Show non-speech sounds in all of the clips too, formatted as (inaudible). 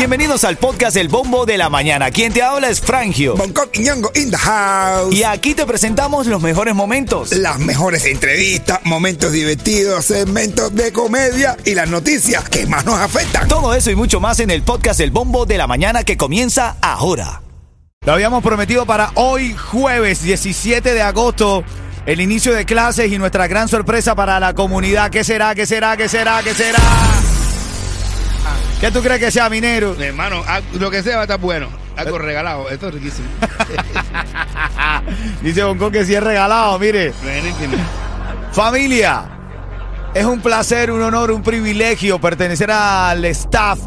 Bienvenidos al podcast El Bombo de la Mañana. Quien te habla es Frangio. Bangkok y Ñongo in the house. Y aquí te presentamos los mejores momentos. Las mejores entrevistas, momentos divertidos, segmentos de comedia y las noticias que más nos afectan. Todo eso y mucho más en el podcast El Bombo de la Mañana que comienza ahora. Lo habíamos prometido para hoy jueves 17 de agosto. El inicio de clases y nuestra gran sorpresa para la comunidad. ¿Qué será? ¿Qué será? ¿Qué será? ¿Qué será? ¿Qué tú crees que sea, minero? Mi hermano, ah, lo que sea va a estar bueno. Algo regalado. Esto es riquísimo. (laughs) Dice Bonco que sí es regalado, mire. Buenísimo. Familia, es un placer, un honor, un privilegio pertenecer al staff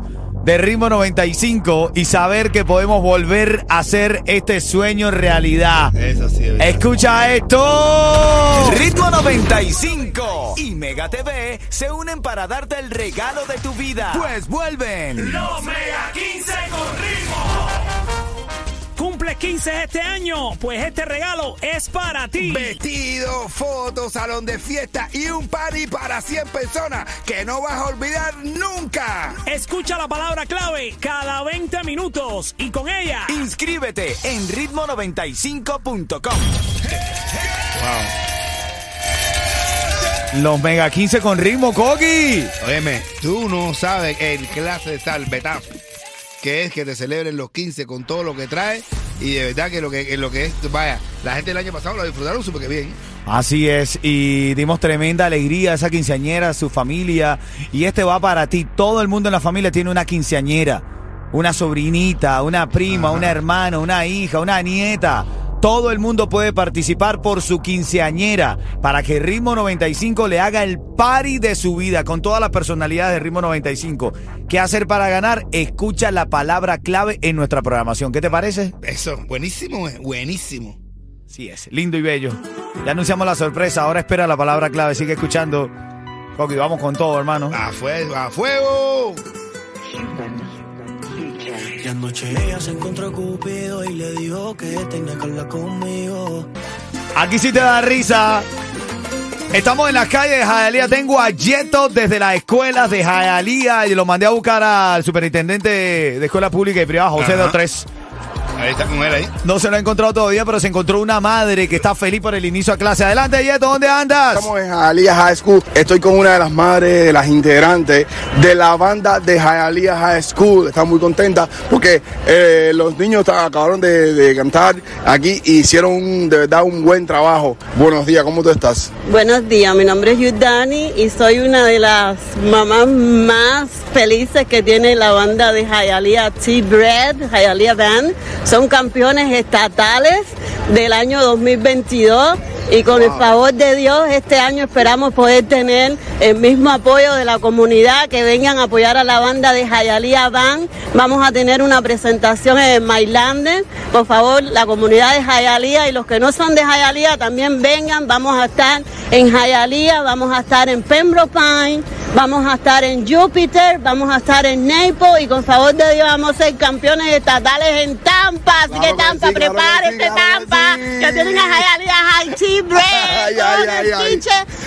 de Ritmo 95 y saber que podemos volver a hacer este sueño realidad. Eso sí. es verdad. Escucha esto. Ritmo 95 y Mega TV se unen para darte el regalo de tu vida. Pues vuelven. Los Mega 15 con ritmo. Cumples 15 este año, pues este regalo es para ti. Vestido, fotos, salón de fiesta y un party para 100 personas que no vas a olvidar nunca. Escucha la palabra clave cada 20 minutos y con ella Inscríbete en ritmo95.com. Los Mega 15 con ritmo, Coqui. Óyeme, tú no sabes el clase de salvetazo que es que te celebren los 15 con todo lo que trae y de verdad que lo que, lo que es, vaya, la gente del año pasado lo disfrutaron súper bien. Así es, y dimos tremenda alegría a esa quinceañera, a su familia. Y este va para ti. Todo el mundo en la familia tiene una quinceañera, una sobrinita, una prima, una hermana, una hija, una nieta. Todo el mundo puede participar por su quinceañera para que Ritmo 95 le haga el party de su vida con todas las personalidades de Ritmo 95. ¿Qué hacer para ganar? Escucha la palabra clave en nuestra programación. ¿Qué te parece? Eso, buenísimo, eh, buenísimo. Sí es, lindo y bello. Ya anunciamos la sorpresa, ahora espera la palabra clave, sigue escuchando. Coqui, vamos con todo, hermano. A fuego, a fuego. Y anoche ella se encontró Cupido y le dijo que tenía que hablar conmigo. Aquí sí te da risa. Estamos en las calles de Jayalía. Tengo a Yeto desde las escuelas de Jayalía y lo mandé a buscar al superintendente de escuela pública y privada, José Ajá. de Tres. Ahí está con él ahí. No se lo ha encontrado todavía, pero se encontró una madre que está feliz por el inicio a clase. Adelante, Yeto, ¿dónde andas? Estamos en Hialeah High School. Estoy con una de las madres de las integrantes de la banda de Hialeah High School. Está muy contenta porque eh, los niños acabaron de, de cantar aquí y hicieron un- de verdad un buen trabajo. Buenos días, ¿cómo tú estás? Buenos días, mi nombre es Yudani y soy una de las mamás más felices que tiene la banda de Hialeah T-Bread, Hialeah Band. Son campeones estatales del año 2022 y con el favor de Dios este año esperamos poder tener el mismo apoyo de la comunidad que vengan a apoyar a la banda de Hialeah Band. Vamos a tener una presentación en Mailander. Por favor, la comunidad de Hialeah y los que no son de Hialeah también vengan. Vamos a estar en Hialeah, vamos a estar en Pembroke Pine, vamos a estar en Júpiter, vamos a estar en Naples y con favor de Dios vamos a ser campeones estatales en Tampa. Así Claro que que Tampa, sí, claro que prepárate sí, claro que Tampa, sí. que tienen a Hialeah High Tea Bread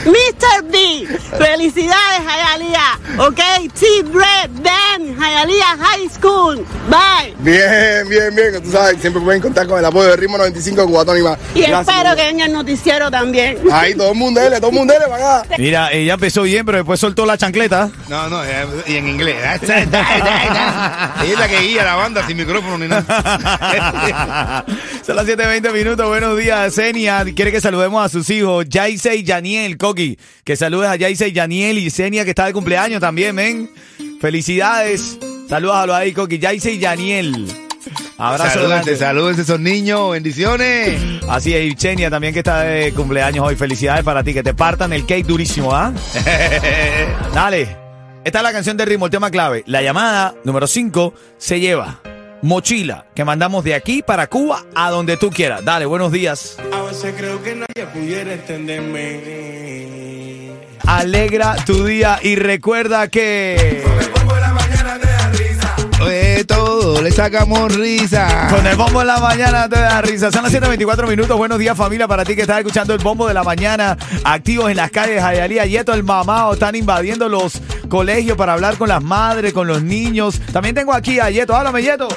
Mr. B. Felicidades, Hialeah. Ok, Tea Bread, Ben, Hialeah High School. Bye. Bien, bien, bien. Tú sabes, siempre pueden contar con el apoyo de Ritmo 95 Cubatón y más. Y Gracias, espero que en el noticiero también. Ahí todo el mundo, dele, todo el mundo, dele para acá. Mira, ella empezó bien, pero después soltó la chancleta. No, no, eh, y en inglés. (laughs) Ella es la que guía la banda sin micrófono ni nada. (laughs) Son las 7.20 minutos. Buenos días, Senia. Quiere que saludemos a sus hijos, Yaise y Yaniel, Coqui. Que saludes a Yaise y Yaniel y Senia, que está de cumpleaños también, men. Felicidades. Saludos a los ahí, Coqui. Yaise y Yaniel. Abrazo saludos a esos niños, bendiciones. Así es, y Chenia también que está de cumpleaños hoy. Felicidades para ti, que te partan el cake durísimo, ¿ah? (laughs) Dale. Esta es la canción de ritmo, el tema clave. La llamada número 5 se lleva mochila que mandamos de aquí para Cuba a donde tú quieras. Dale, buenos días. A veces creo que nadie pudiera entenderme. Alegra tu día y recuerda que... De todo le sacamos risa. Con el bombo en la mañana te da risa. Son las 7.24 minutos. Buenos días, familia, para ti que estás escuchando el bombo de la mañana. Activos en las calles, Jayalía, Yeto, el mamao. Están invadiendo los colegios para hablar con las madres, con los niños. También tengo aquí a Yeto. Háblame, Yeto.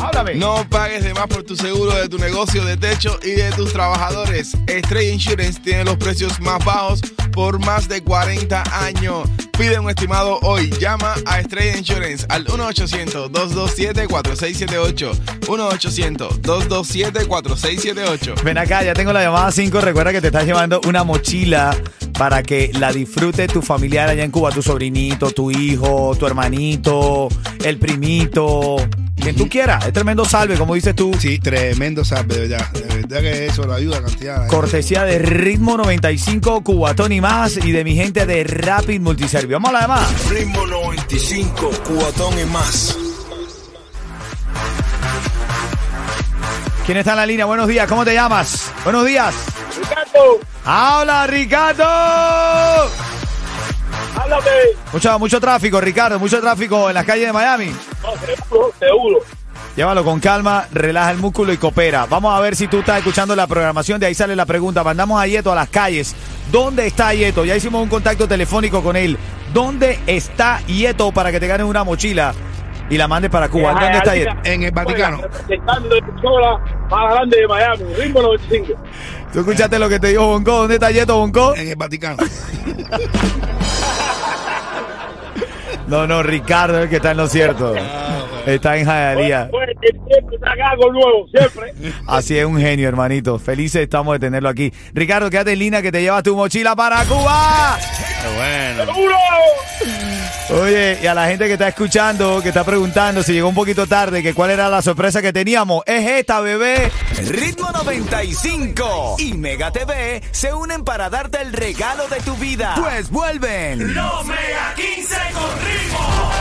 Háblame. No pagues de más por tu seguro de tu negocio de techo y de tus trabajadores. Estrella Insurance tiene los precios más bajos por más de 40 años. Pide un estimado hoy. Llama a Estrella Insurance al 1-800-227-4678. 1-800-227-4678. Ven acá, ya tengo la llamada 5. Recuerda que te estás llevando una mochila para que la disfrute tu familiar allá en Cuba, tu sobrinito, tu hijo, tu hermanito, el primito, quien tú quieras. Es tremendo salve, como dices tú. Sí, tremendo salve, de verdad. De verdad que eso lo ayuda cantidad. Cortesía de Ritmo 95, Cubatón y más, y de mi gente de Rapid Multiservio. Vamos a la demás. Ritmo 95, cuatón y más. ¿Quién está en la línea? Buenos días, ¿cómo te llamas? Buenos días. Ricardo, ¡Hola, Ricardo! Háblame. Mucho, mucho tráfico, Ricardo, mucho tráfico en las calles de Miami. No, seguro, seguro. Llévalo con calma, relaja el músculo y coopera. Vamos a ver si tú estás escuchando la programación. De ahí sale la pregunta. Mandamos a Yeto a las calles. ¿Dónde está Yeto? Ya hicimos un contacto telefónico con él. ¿Dónde está Yeto para que te ganes una mochila y la mandes para Cuba? ¿Dónde está Yeto? En el Vaticano. Más grande de Miami, Ritmo 95. ¿Tú escuchaste lo que te dijo Bonco? ¿Dónde está Yeto, Bonco? En el Vaticano. (laughs) No, no, Ricardo es el que está en lo cierto. Está en Jayalía. Pues, siempre saca algo nuevo, siempre. (laughs) Así es un genio, hermanito. Felices estamos de tenerlo aquí. Ricardo, quédate en línea que te llevas tu mochila para Cuba. ¡Seguro! Oye, y a la gente que está escuchando, que está preguntando si llegó un poquito tarde, que cuál era la sorpresa que teníamos. Es esta, bebé. Ritmo 95 y Mega TV se unen para darte el regalo de tu vida. Pues vuelven. Los Mega 15 con ritmo.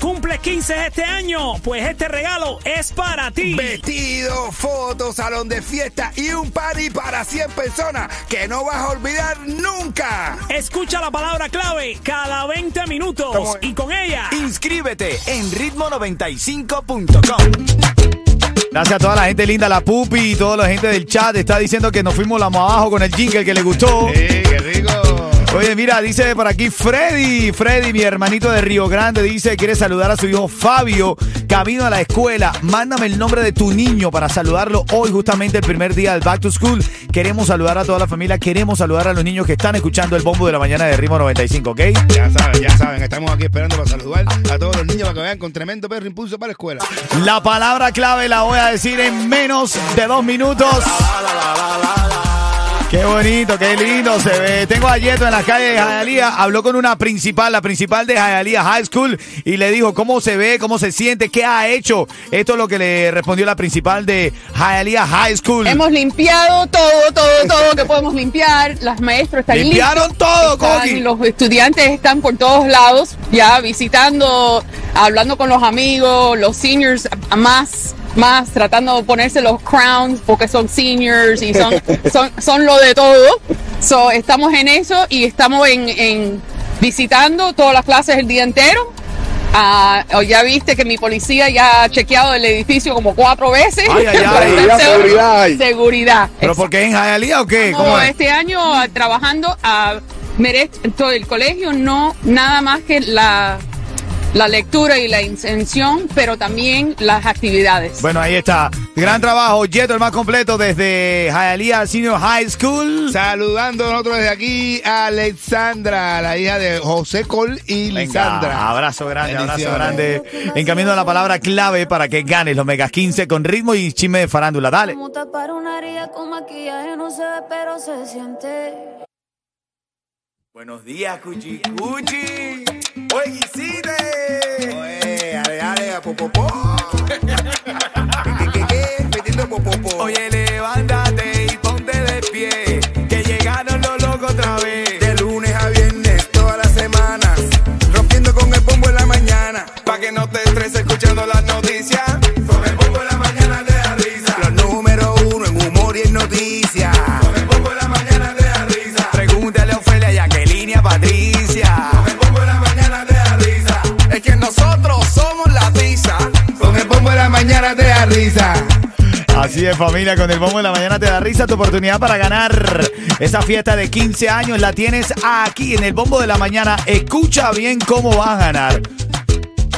Cumple 15 este año, pues este regalo es para ti. Vestido, fotos, salón de fiesta y un party para 100 personas que no vas a olvidar nunca. Escucha la palabra clave cada 20 minutos y con ella Inscríbete en ritmo95.com. Gracias a toda la gente linda, la pupi y toda la gente del chat está diciendo que nos fuimos la más abajo con el jingle que le gustó. Sí, qué rico. Oye, mira, dice por aquí Freddy, Freddy, mi hermanito de Río Grande, dice quiere saludar a su hijo Fabio, camino a la escuela. Mándame el nombre de tu niño para saludarlo hoy, justamente el primer día del Back to School. Queremos saludar a toda la familia, queremos saludar a los niños que están escuchando el bombo de la mañana de Ritmo 95, ¿ok? Ya saben, ya saben. Estamos aquí esperando para saludar a todos los niños para que vean con tremendo perro impulso para la escuela. La palabra clave la voy a decir en menos de dos minutos. Qué bonito, qué lindo se ve. Tengo a Yeto en la calle de Hialeah. Habló con una principal, la principal de Hialeah High School, y le dijo cómo se ve, cómo se siente, qué ha hecho. Esto es lo que le respondió la principal de Hialeah High School. Hemos limpiado todo, todo, todo que podemos limpiar. Las maestras están Limpiaron listos. todo, Están- Coqui. Los estudiantes están por todos lados, ya visitando, hablando con los amigos, los seniors más, más tratando de ponerse los crowns porque son seniors y son, (laughs) son, son lo de todo. So, estamos en eso y estamos en, en visitando todas las clases el día entero. Ah, oh, ya viste que mi policía ya ha chequeado el edificio como cuatro veces. Ay, ay, ay. (laughs) Seguridad, seguridad. ¿Pero por qué en Hialeah o qué? ¿Cómo es? este año ah, trabajando a merece todo el colegio, no nada más que la, la lectura y la intención, pero también las actividades. Bueno, ahí está. Gran trabajo, Yeto, el más completo desde Hialeah Senior High School. Saludando nosotros desde aquí a Alexandra, la hija de José Col y Venga, Lisandra. abrazo grande, abrazo grande. En camino a la palabra clave para que ganes los Mega 15 con ritmo y chisme de farándula. Dale. Como tapar una herida con maquillaje no se ve, pero se siente. Buenos días, Cuchi Cuchi. Oye, Guisite. popo. Risa. Así es, familia, con el bombo de la mañana te da risa tu oportunidad para ganar. Esa fiesta de 15 años la tienes aquí en el bombo de la mañana. Escucha bien cómo vas a ganar.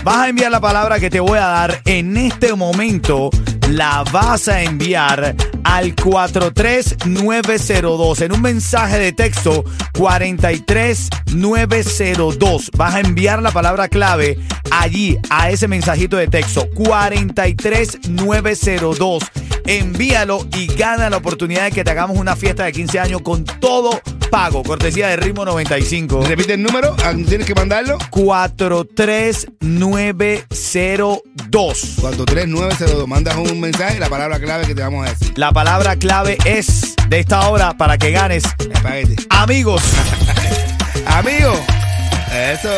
Vas a enviar la palabra que te voy a dar en este momento. La vas a enviar al 43902 en un mensaje de texto 43902. Vas a enviar la palabra clave allí a ese mensajito de texto 43902. Envíalo y gana la oportunidad de que te hagamos una fiesta de 15 años con todo pago. Cortesía de Ritmo 95. Repite el número, ¿a dónde tienes que mandarlo. 43902. 43902. Mandas un mensaje, la palabra clave que te vamos a decir. La palabra clave es de esta hora para que ganes. Amigos. (laughs) Amigo. Eso.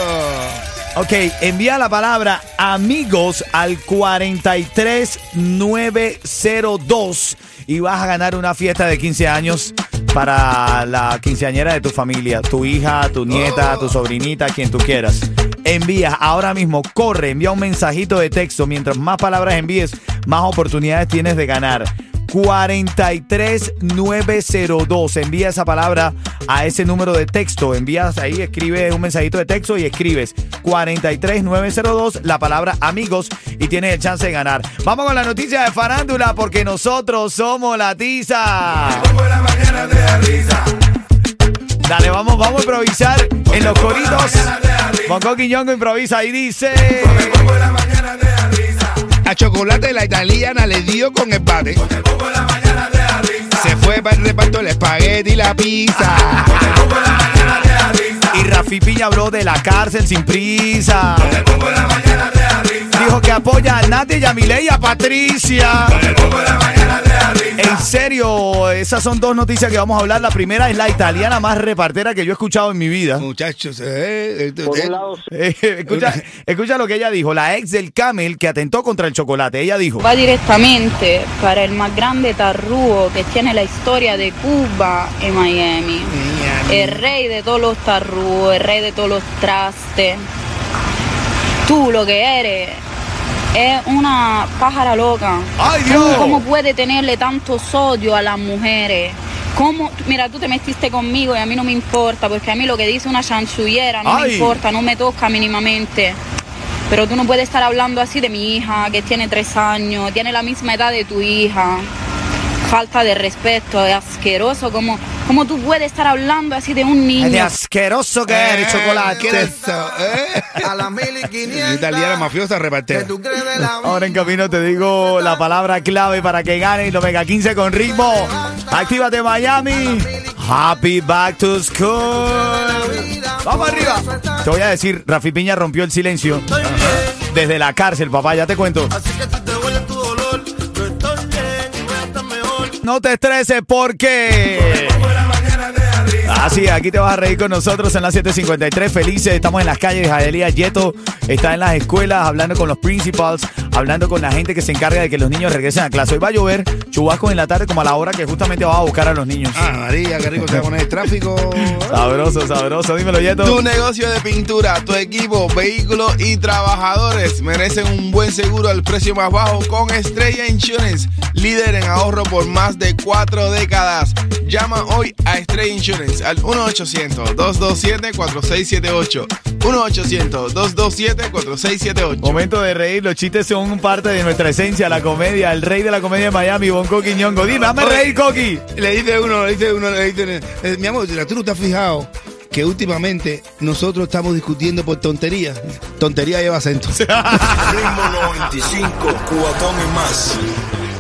Ok, envía la palabra amigos al 43902 y vas a ganar una fiesta de 15 años para la quinceañera de tu familia, tu hija, tu nieta, tu sobrinita, quien tú quieras. Envía ahora mismo, corre, envía un mensajito de texto. Mientras más palabras envíes, más oportunidades tienes de ganar. 43902. Envía esa palabra a ese número de texto. Envías ahí, escribe un mensajito de texto y escribes 43902, la palabra amigos y tienes el chance de ganar. Vamos con la noticia de farándula porque nosotros somos la tiza. Dale, vamos, vamos a improvisar en los coritos. Bonco Quiñongo improvisa y dice. A chocolate la italiana le dio con el. Se fue para el reparto el espagueti y la pizza. Y Rafi Piña habló de la cárcel sin prisa. Dijo que apoya a Nati Yamile y a Patricia. En serio, esas son dos noticias que vamos a hablar. La primera es la italiana más repartera que yo he escuchado en mi vida. Muchachos, eh, eh, Por eh, un lado, (laughs) Eh, escucha, escucha lo que ella dijo, la ex del Camel que atentó contra el chocolate. Ella dijo, Va directamente para el más grande tarrúo que tiene la historia de Cuba en Miami. El rey de todos los tarrúos, el rey de todos los trastes. Tú lo que eres es una pájara loca. ¡Ay, ¿Cómo, Dios! cómo puede tenerle tanto odio a las mujeres? ¿Cómo? Mira, tú te metiste conmigo y a mí no me importa, porque a mí lo que dice una chanchullera no ¡Ay! me importa, no me toca mínimamente. Pero tú no puedes estar hablando así de mi hija, que tiene tres años, tiene la misma edad de tu hija. Falta de respeto, es asqueroso. ¿Cómo, cómo tú puedes estar hablando así de un "Ay, de niño? asqueroso que eres, chocolate. ¿Qué es eso? eh? A las mil y quinientas. Italiana mafiosa repartera. ¿Tú crees de la Ahora en camino te digo la palabra clave para que ganes los Mega 15 con ritmo. Actívate Miami. Happy back to school. Vamos arriba. Te voy a decir, Rafi Piña rompió el silencio. Desde la cárcel, papá, ya te cuento. Así que si te duele tu dolor, yo estoy bien y voy a estar mejor. No te estreses porque... Así, aquí te vas a reír con nosotros en las 753. Felices, estamos en las calles. Adelia Yeto está en las escuelas hablando con los principals, hablando con la gente que se encarga de que los niños regresen a clase. Hoy va a llover, chubascos en la tarde, como a la hora que justamente vas a buscar a los niños. Ah, María, qué rico se va a poner el tráfico. Sabroso, sabroso. Dímelo, Yeto. Tu negocio de pintura, tu equipo, vehículos y trabajadores merecen un buen seguro al precio más bajo con Estrella Insurance, líder en ahorro por más de cuatro décadas. Llama hoy a Estrella Insurance al 1-800-227-4678. 1-800-227-4678. Momento de reír, los chistes son parte de nuestra esencia, la comedia, el rey de la comedia de Miami, Bonco Quiñongo. Dime, dame reír, Coqui. Le dice uno, le dice uno, le dice, eh, mi amor, tú no te has fijado que últimamente nosotros estamos discutiendo por tonterías. Tontería lleva acento. (laughs) Ritmo 95, cubatón y más.